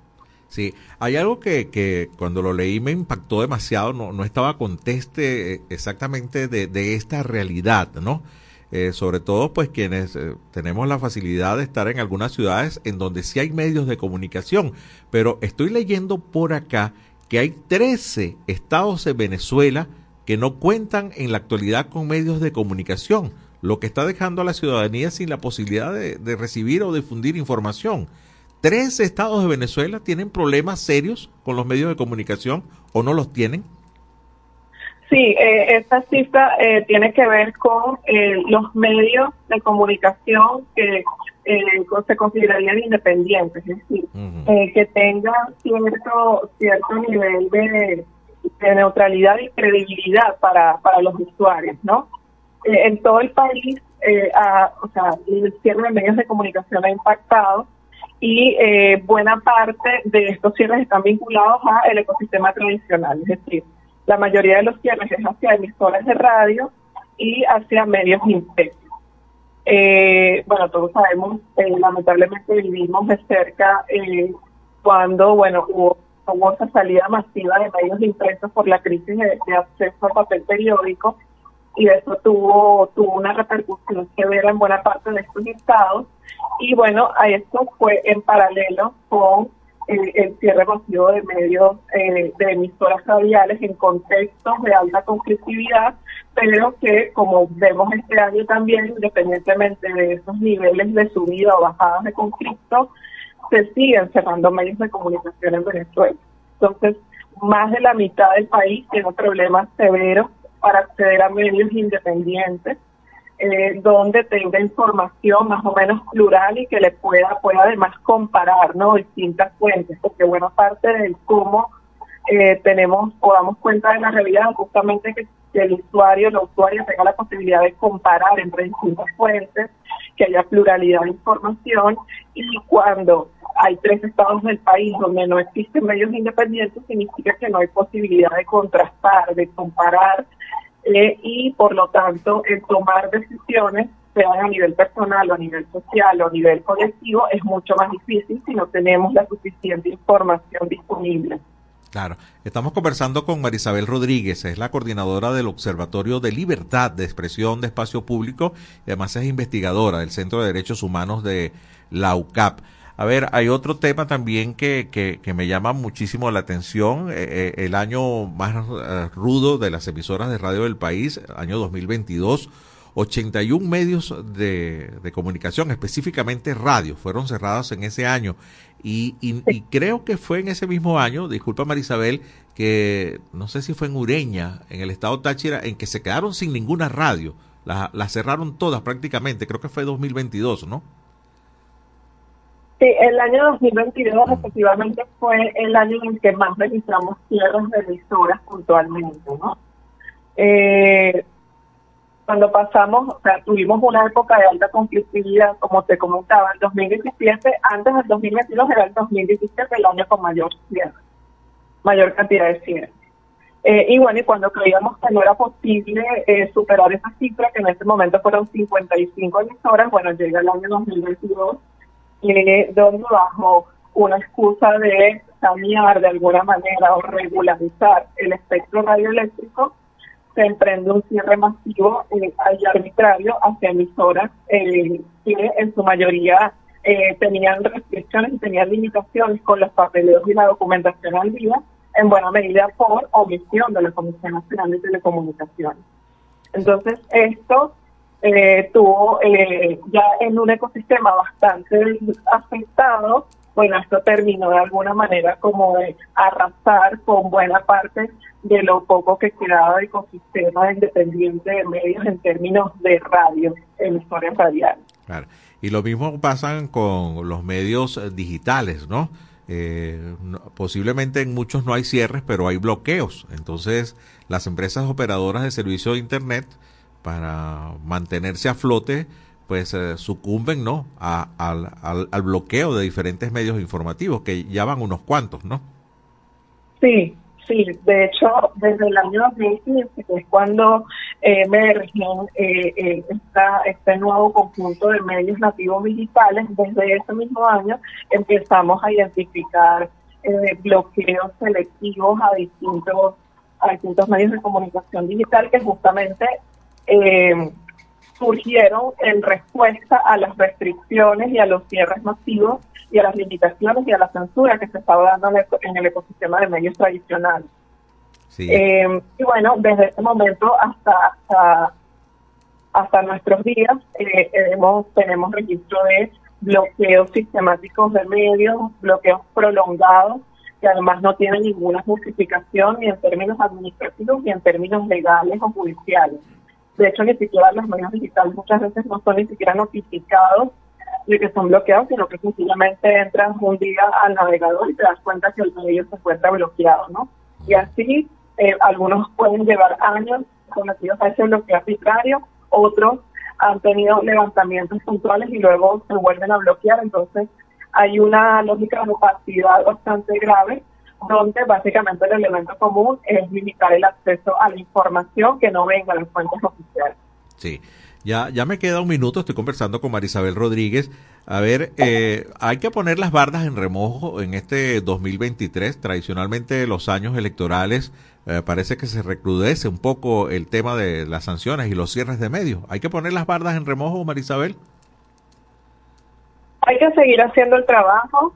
Sí, hay algo que, que cuando lo leí me impactó demasiado, no, no estaba conteste exactamente de, de esta realidad, ¿no? Eh, sobre todo pues quienes eh, tenemos la facilidad de estar en algunas ciudades en donde sí hay medios de comunicación, pero estoy leyendo por acá que hay 13 estados de Venezuela que no cuentan en la actualidad con medios de comunicación, lo que está dejando a la ciudadanía sin la posibilidad de, de recibir o difundir información. 13 estados de Venezuela tienen problemas serios con los medios de comunicación o no los tienen. Sí, eh, esta cifra eh, tiene que ver con eh, los medios de comunicación que eh, se considerarían independientes, es decir, uh -huh. que tengan cierto cierto nivel de, de, neutralidad y credibilidad para, para los usuarios, ¿no? en todo el país, a, o sea, el cierre de medios de comunicación ha impactado y buena parte de estos cierres están vinculados al ecosistema tradicional, es decir, la mayoría de los cierres es hacia emisoras de radio y hacia medios impresos. Eh, bueno, todos sabemos, eh, lamentablemente vivimos de cerca eh, cuando, bueno, hubo, esa salida masiva de medios impresos por la crisis de, acceso al papel periódico y eso tuvo, tuvo una repercusión severa en buena parte de estos estados y bueno, a esto fue en paralelo con el, el cierre masivo de medios eh, de emisoras radiales en contextos de alta conflictividad, pero que como vemos este año también, independientemente de esos niveles de subida o bajadas de conflicto, se siguen cerrando medios de comunicación en Venezuela. Entonces, más de la mitad del país tiene problemas severos para acceder a medios independientes. Eh, donde tenga información más o menos plural y que le pueda, pueda además comparar ¿no? distintas fuentes, porque buena parte del cómo eh, tenemos o damos cuenta de la realidad justamente que, que el usuario, la usuaria tenga la posibilidad de comparar entre distintas fuentes, que haya pluralidad de información y cuando hay tres estados del país donde no existen medios independientes, significa que no hay posibilidad de contrastar, de comparar eh, y por lo tanto el tomar decisiones, sean a nivel personal o a nivel social o a nivel colectivo, es mucho más difícil si no tenemos la suficiente información disponible. Claro, estamos conversando con Marisabel Rodríguez, es la coordinadora del Observatorio de Libertad de Expresión de Espacio Público y además es investigadora del Centro de Derechos Humanos de la UCAP. A ver, hay otro tema también que, que, que me llama muchísimo la atención. Eh, eh, el año más eh, rudo de las emisoras de radio del país, año 2022, 81 medios de, de comunicación, específicamente radio, fueron cerrados en ese año. Y, y, y creo que fue en ese mismo año, disculpa Marisabel, que no sé si fue en Ureña, en el estado Táchira, en que se quedaron sin ninguna radio. Las la cerraron todas prácticamente, creo que fue 2022, ¿no? Sí, el año 2022 efectivamente fue el año en el que más registramos cierres de emisoras puntualmente, ¿no? Eh, cuando pasamos, o sea, tuvimos una época de alta conflictividad, como te comentaba, el 2017, antes del 2022 era el 2017 el año con mayor cierre, mayor cantidad de cierres. Eh, y bueno, y cuando creíamos que no era posible eh, superar esa cifra, que en ese momento fueron 55 emisoras, bueno, llega el año 2022 eh, donde bajo una excusa de sanear de alguna manera o regularizar el espectro radioeléctrico, se emprende un cierre masivo eh, arbitrario hacia emisoras eh, que en su mayoría eh, tenían restricciones y tenían limitaciones con los papeleos y la documentación al día, en buena medida por omisión de la Comisión Nacional de Telecomunicaciones. Entonces, esto eh, tuvo eh, ya en un ecosistema bastante afectado, bueno, esto terminó de alguna manera como de arrasar con buena parte de lo poco que quedaba de ecosistema independiente de medios en términos de radio, emisoras radiales. Claro. Y lo mismo pasa con los medios eh, digitales, ¿no? Eh, posiblemente en muchos no hay cierres, pero hay bloqueos. Entonces, las empresas operadoras de servicio de Internet, para mantenerse a flote, pues eh, sucumben, ¿no? A- al, al- bloqueo de diferentes medios informativos, que ya van unos cuantos, ¿no? Sí, sí, de hecho, desde el año 2015, que es cuando eh, emergen eh, eh, esta- este nuevo conjunto de medios nativos digitales, desde ese mismo año empezamos a identificar eh, bloqueos selectivos a distintos, a distintos medios de comunicación digital que justamente eh, surgieron en respuesta a las restricciones y a los cierres masivos y a las limitaciones y a la censura que se estaba dando en el, ecosistema de medios tradicionales. Sí. Eh, y bueno, desde ese momento hasta hasta, hasta nuestros días eh, hemos, tenemos registro de bloqueos sistemáticos de medios, bloqueos prolongados, que además no tienen ninguna justificación ni en términos administrativos ni en términos legales o judiciales. De hecho, ni siquiera los medios digitales muchas veces no son ni siquiera notificados de que son bloqueados, sino que sencillamente entras un día al navegador y te das cuenta que el medio se encuentra bloqueado, ¿no? Y así, eh, algunos pueden llevar años sometidos a ese bloqueo arbitrario, otros han tenido levantamientos puntuales y luego se vuelven a bloquear, entonces hay una lógica de opacidad bastante grave donde básicamente el elemento común es limitar el acceso a la información que no venga de fuentes oficiales. Sí. Ya, ya me queda un minuto, estoy conversando con Marisabel Rodríguez. A ver, eh, hay que poner las bardas en remojo en este 2023. Tradicionalmente los años electorales eh, parece que se recrudece un poco el tema de las sanciones y los cierres de medios. ¿Hay que poner las bardas en remojo, Marisabel? Hay que seguir haciendo el trabajo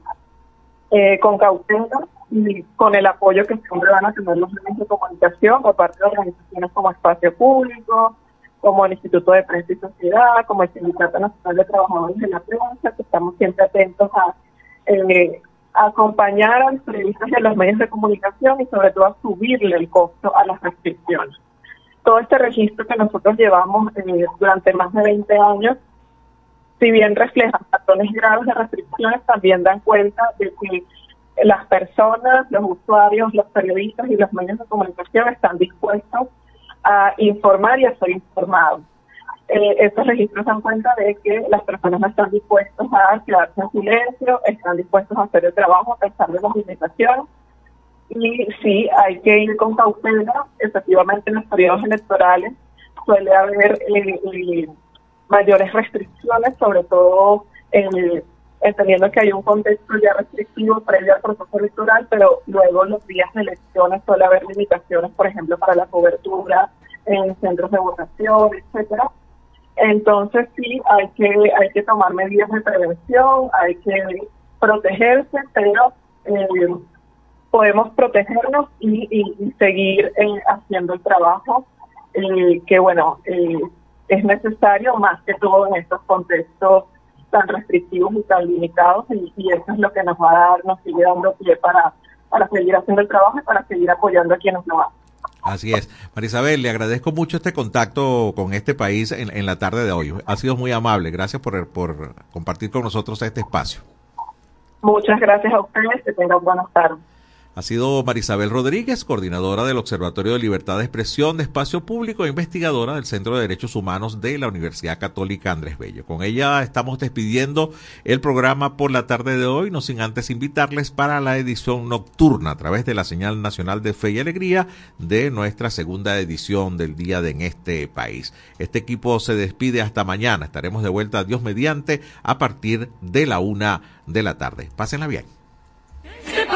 eh, con cautela y con el apoyo que siempre van a tener los medios de comunicación por parte de organizaciones como Espacio Público, como el Instituto de Prensa y Sociedad, como el Sindicato Nacional de Trabajadores de la Prensa, que estamos siempre atentos a eh, acompañar a los periodistas a los medios de comunicación y sobre todo a subirle el costo a las restricciones. todo este registro que nosotros llevamos eh, durante más de 20 años, si bien reflejan patrones graves de restricciones, también dan cuenta de que las personas, los usuarios, los periodistas y los medios de comunicación están dispuestos a informar y a ser informados. Eh, estos registros dan cuenta de que las personas no están dispuestas a quedarse en silencio, están dispuestos a hacer el trabajo a pesar de las limitaciones. Y sí, hay que ir con cautela. Efectivamente, en los periodos electorales suele haber eh, eh, mayores restricciones, sobre todo eh, entendiendo que hay un contexto ya restrictivo previo al proceso electoral, pero luego los días de elecciones suele haber limitaciones, por ejemplo, para la cobertura en centros de votación, etcétera. Entonces sí, hay que hay que tomar medidas de prevención, hay que protegerse, pero eh, podemos protegernos y, seguir eh, haciendo el trabajo eh, que, bueno, eh, es necesario más que todo en estos contextos tan restrictivos y tan limitados y, y eso es lo que nos va a dar, nos sigue dando pie para, para seguir haciendo el trabajo y para seguir apoyando a quienes lo hacen. Así es. Marisabel, le agradezco mucho este contacto con este país en, en la tarde de hoy. Ha sido muy amable. Gracias por, por compartir con nosotros este espacio. Muchas gracias a ustedes, que tengan buenas tardes. Ha sido Marisabel Rodríguez, coordinadora del Observatorio de Libertad de Expresión de Espacio Público e investigadora del Centro de Derechos Humanos de la Universidad Católica Andrés Bello. Con ella estamos despidiendo el programa por la tarde de hoy, no sin antes invitarles para la edición nocturna a través de la señal nacional de Fe y Alegría de nuestra segunda edición del día de en este país. Este equipo se despide hasta mañana. Estaremos de vuelta, Dios mediante, a partir de la una de la tarde. Pásenla bien.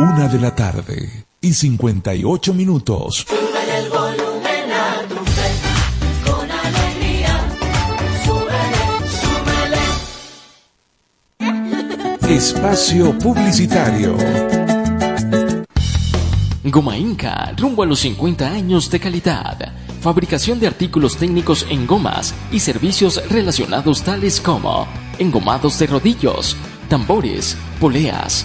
Una de la tarde y 58 minutos. Súbele el volumen a tu fe, con alegría. Súbele, súbele. Espacio Publicitario. Goma Inca, rumbo a los 50 años de calidad. Fabricación de artículos técnicos en gomas y servicios relacionados tales como engomados de rodillos, tambores, poleas,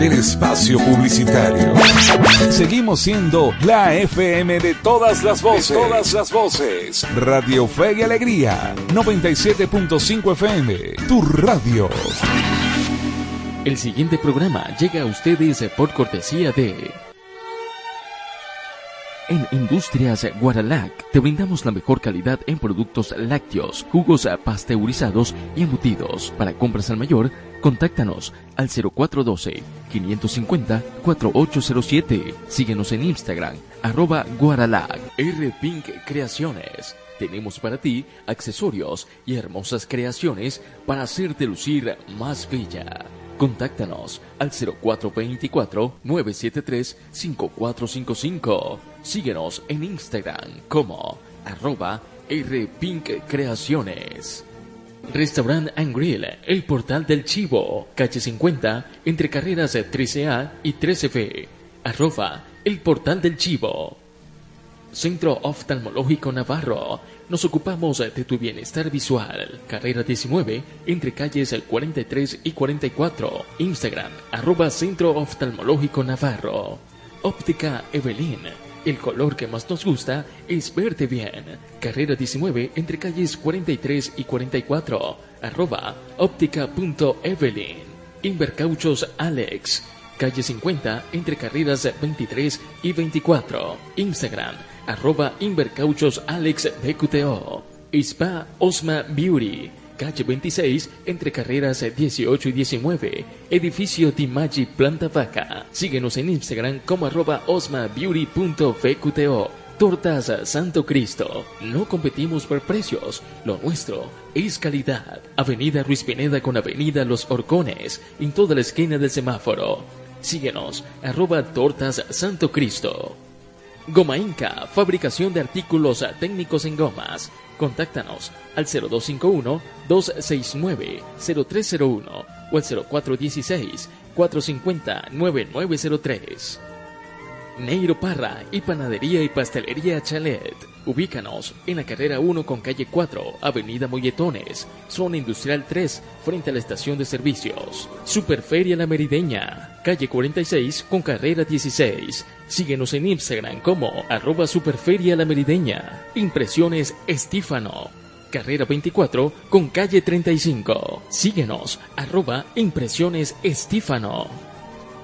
del espacio publicitario. Seguimos siendo la FM de todas las voces. todas las voces. Radio Fe y Alegría. 97.5 FM. Tu radio. El siguiente programa llega a ustedes por cortesía de... En Industrias Guaralac te brindamos la mejor calidad en productos lácteos, jugos pasteurizados y embutidos. Para compras al mayor, contáctanos al 0412-550-4807. Síguenos en Instagram, arroba Guaralac. R Pink Creaciones. Tenemos para ti accesorios y hermosas creaciones para hacerte lucir más bella. Contáctanos al 0424-973-5455. Síguenos en Instagram como arroba rpinkcreaciones. Restaurant and Grill, el portal del chivo, calle 50, entre carreras 13A y 13B, arroba el portal del chivo. Centro Oftalmológico Navarro. Nos ocupamos de tu bienestar visual. Carrera 19, entre calles 43 y 44. Instagram, arroba Centro Oftalmológico Navarro. Óptica Evelyn. El color que más nos gusta es verte bien. Carrera 19, entre calles 43 y 44. Arroba óptica.evelyn. Invercauchos Alex. Calle 50, entre carreras 23 y 24. Instagram, arroba Invercauchos Alex BQTO. Spa Osma Beauty. Calle 26, entre carreras 18 y 19. Edificio Timachi Planta Vaca. Síguenos en Instagram como arroba osmabeauty.vqto. Tortas Santo Cristo. No competimos por precios. Lo nuestro es calidad. Avenida Ruiz Pineda con Avenida Los Horcones. En toda la esquina del semáforo. Síguenos, arroba Tortas Santo Cristo. Goma Inca, fabricación de artículos técnicos en gomas. Contáctanos al 0251-269-0301 o al 0416-450-9903. Neiro Parra y Panadería y Pastelería Chalet. Ubícanos en la carrera 1 con calle 4, Avenida Molletones, zona industrial 3, frente a la estación de servicios. Superferia La Merideña, calle 46 con carrera 16. Síguenos en Instagram como arroba Superferia La Merideña. Impresiones Estífano. Carrera 24 con calle 35. Síguenos arroba Impresiones Estífano.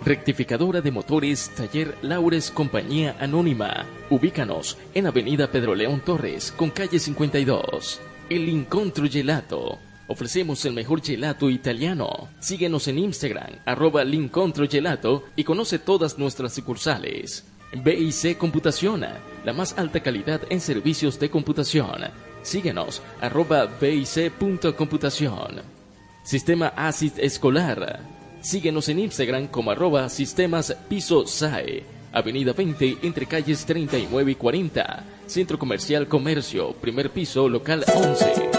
Rectificadora de motores Taller Laures Compañía Anónima. Ubícanos en Avenida Pedro León Torres con calle 52. El Incontro Gelato. Ofrecemos el mejor gelato italiano. Síguenos en Instagram, arroba Lincontro Gelato y conoce todas nuestras sucursales. BIC Computación, la más alta calidad en servicios de computación. Síguenos, arroba BIC.computación. Sistema ACID Escolar. Síguenos en Instagram como arroba sistemas piso SAE. Avenida 20 entre calles 39 y 40. Centro Comercial Comercio, primer piso, local 11.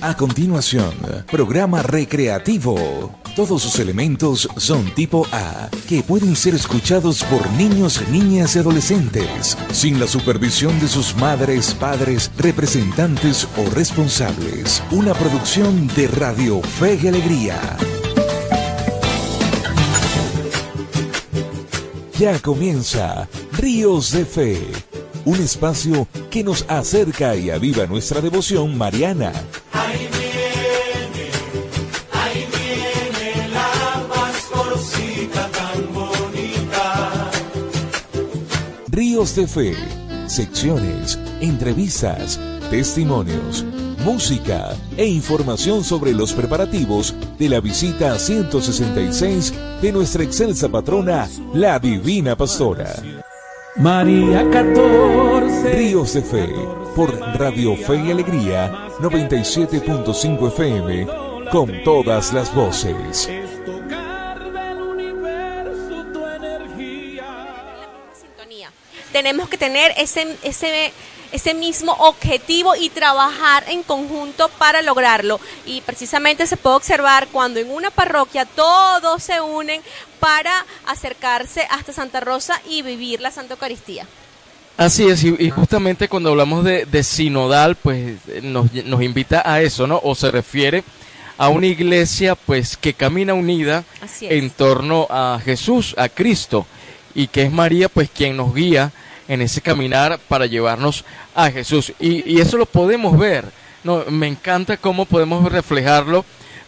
A continuación, programa recreativo. Todos sus elementos son tipo A, que pueden ser escuchados por niños, niñas y adolescentes, sin la supervisión de sus madres, padres, representantes o responsables. Una producción de Radio Fe y Alegría. Ya comienza Ríos de Fe, un espacio que nos acerca y aviva nuestra devoción mariana. Ríos de Fe, secciones, entrevistas, testimonios, música e información sobre los preparativos de la visita 166 de nuestra excelsa patrona, la Divina Pastora. María 14. Ríos de Fe, por Radio Fe y Alegría 97.5 FM, con todas las voces. Tenemos que tener ese, ese, ese mismo objetivo y trabajar en conjunto para lograrlo. Y precisamente se puede observar cuando en una parroquia todos se unen para acercarse hasta Santa Rosa y vivir la Santa Eucaristía. Así es, y, y justamente cuando hablamos de, de sinodal, pues nos, nos invita a eso, ¿no? O se refiere a una iglesia pues que camina unida en torno a Jesús, a Cristo, y que es María pues quien nos guía en ese caminar para llevarnos a Jesús. Y, eso lo podemos ver, no, me encanta cómo podemos reflejarlo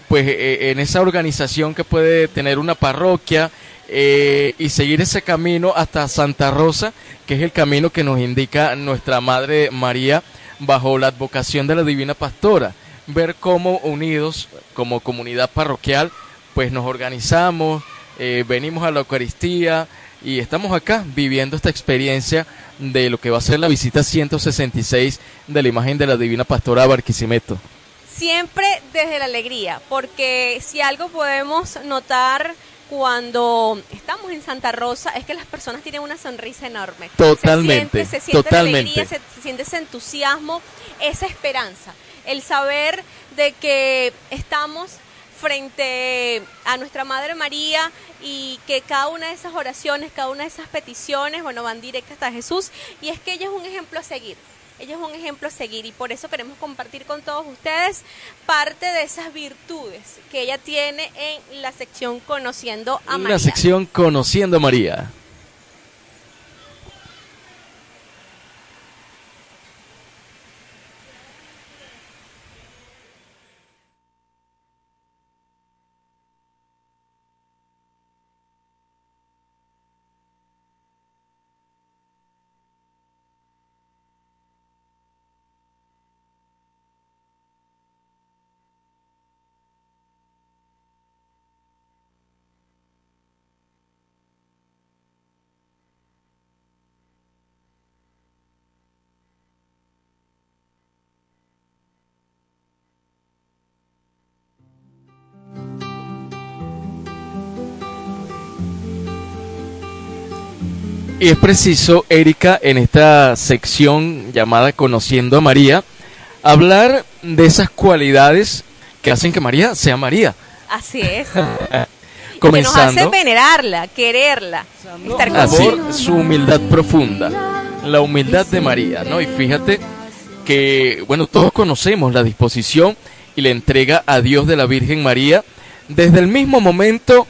pues eh, en esa organización que puede tener una parroquia eh, y seguir ese camino hasta Santa Rosa, que es el camino que nos indica nuestra Madre María bajo la advocación de la Divina Pastora. Ver cómo unidos como comunidad parroquial, pues nos organizamos, eh, venimos a la Eucaristía y estamos acá viviendo esta experiencia de lo que va a ser la visita 166 de la imagen de la Divina Pastora Barquisimeto. Siempre desde la alegría, porque si algo podemos notar cuando estamos en Santa Rosa es que las personas tienen una sonrisa enorme. Totalmente, Se siente, se siente totalmente. alegría, se, se siente ese entusiasmo, esa esperanza. El saber de que estamos frente a nuestra Madre María y que cada una de esas oraciones, cada una de esas peticiones, bueno, van directas hasta Jesús y es que ella es un ejemplo a seguir. Ella es un ejemplo a seguir y por eso queremos compartir con todos ustedes parte de esas virtudes que ella tiene en la sección Conociendo a María. sección Conociendo a María. Y es preciso, Erika, en esta sección llamada Conociendo a María, hablar de esas cualidades que hacen que María sea María. Así es. *laughs* Que nos hace Comenzando venerarla, quererla, estar con así su humildad profunda, la humildad de María, ¿no? Y fíjate que, bueno, todos conocemos la disposición y la entrega a Dios de la Virgen María desde el mismo momento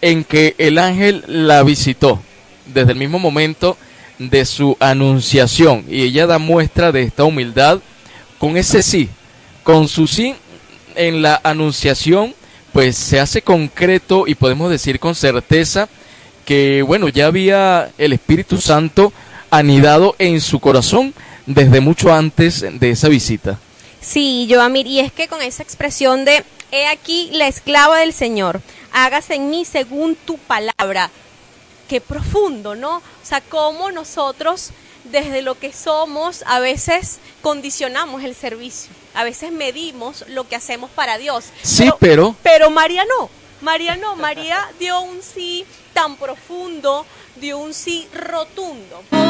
en que el ángel la visitó, desde el mismo momento de su anunciación. Y ella da muestra de esta humildad con ese sí, con su sí en la anunciación, pues se hace concreto y podemos decir con certeza que, bueno, ya había el Espíritu Santo anidado en su corazón desde mucho antes de esa visita. Sí, Joamir, y es que con esa expresión de he aquí la esclava del Señor, hágase en mí según tu palabra. Qué profundo, ¿no? O sea, cómo nosotros desde lo que somos a veces condicionamos el servicio, a veces medimos lo que hacemos para Dios. Sí, pero- Pero María no, María no, María dio un sí tan profundo, dio un sí rotundo.